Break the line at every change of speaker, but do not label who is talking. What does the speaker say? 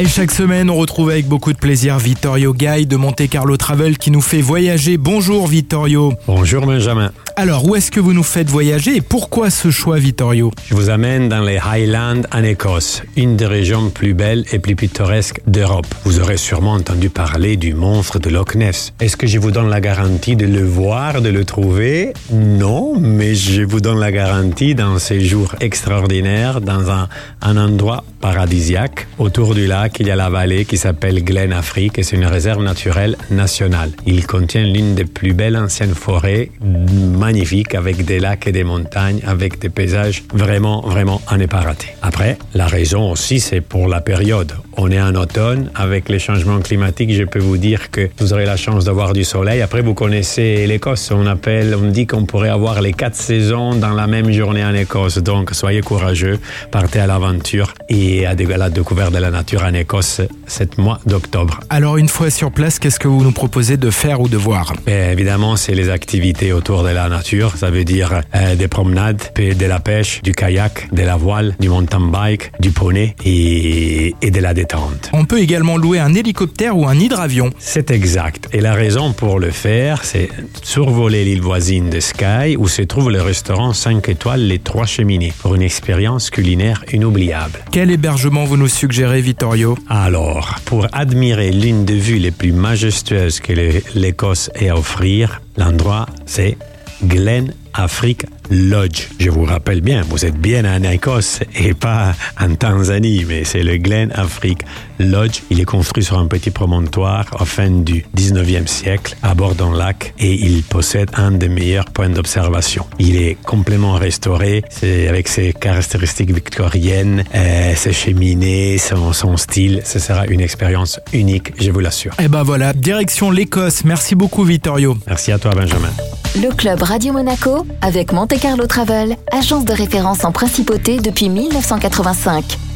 Et chaque semaine, on retrouve avec beaucoup de plaisir Vittorio Gay de Monte Carlo Travel qui nous fait voyager. Bonjour Vittorio.
Bonjour Benjamin.
Alors, où est-ce que vous nous faites voyager et pourquoi ce choix Vittorio?
Je vous amène dans les Highlands en Écosse, une des régions plus belles et plus pittoresques d'Europe. Vous aurez sûrement entendu parler du monstre de Loch Ness. Est-ce que je vous donne la garantie de le voir, de le trouver? Non, mais je vous donne la garantie d'un séjour extraordinaire dans un, un endroit paradisiaque. Autour du lac, il y a la vallée qui s'appelle Glen Afrique et c'est une réserve naturelle nationale. Il contient l'une des plus belles anciennes forêts magnifiques avec des lacs et des montagnes, avec des paysages vraiment, vraiment à ne pas rater. Après, la raison aussi, c'est pour la période. On est en automne, avec les changements climatiques, je peux vous dire que vous aurez la chance d'avoir du soleil. Après, vous connaissez l'Écosse, on appelle, on dit qu'on pourrait avoir les quatre saisons dans la même journée en Écosse. Donc, soyez courageux, partez à l'aventure et à la découverte de la nature en Écosse cette mois d'octobre.
Alors, une fois sur place, qu'est-ce que vous nous proposez de faire ou de voir?
Et Évidemment, c'est les activités autour de la nature. Ça veut dire euh, des promenades, de la pêche, du kayak, de la voile, du mountain bike, du poney et, et de la détente.
On peut également louer un hélicoptère ou un hydravion.
C'est exact. Et la raison pour le faire, c'est survoler l'île voisine de Skye où se trouve le restaurant 5 étoiles Les Trois Cheminées pour une expérience culinaire inoubliable.
Quel hébergement vous nous suggérez, Vittorio?
Alors, pour admirer l'une des vues les plus majestueuses que l'Écosse ait à offrir, l'endroit c'est Glen Afrique Lodge. Je vous rappelle bien, vous êtes bien en Écosse et pas en Tanzanie, mais c'est le Glen Afrique Lodge. Il est construit sur un petit promontoire au fin du 19e siècle, à bord d'un lac, et il possède un des meilleurs points d'observation. Il est complètement restauré, c'est avec ses caractéristiques victoriennes, euh, ses cheminées, son, son style. Ce sera une expérience unique, je vous l'assure.
Eh ben voilà, direction l'Écosse. Merci beaucoup, Vittorio.
Merci à toi, Benjamin.
Le club Radio Monaco avec Monte Carlo Travel, agence de référence en principauté depuis 1985.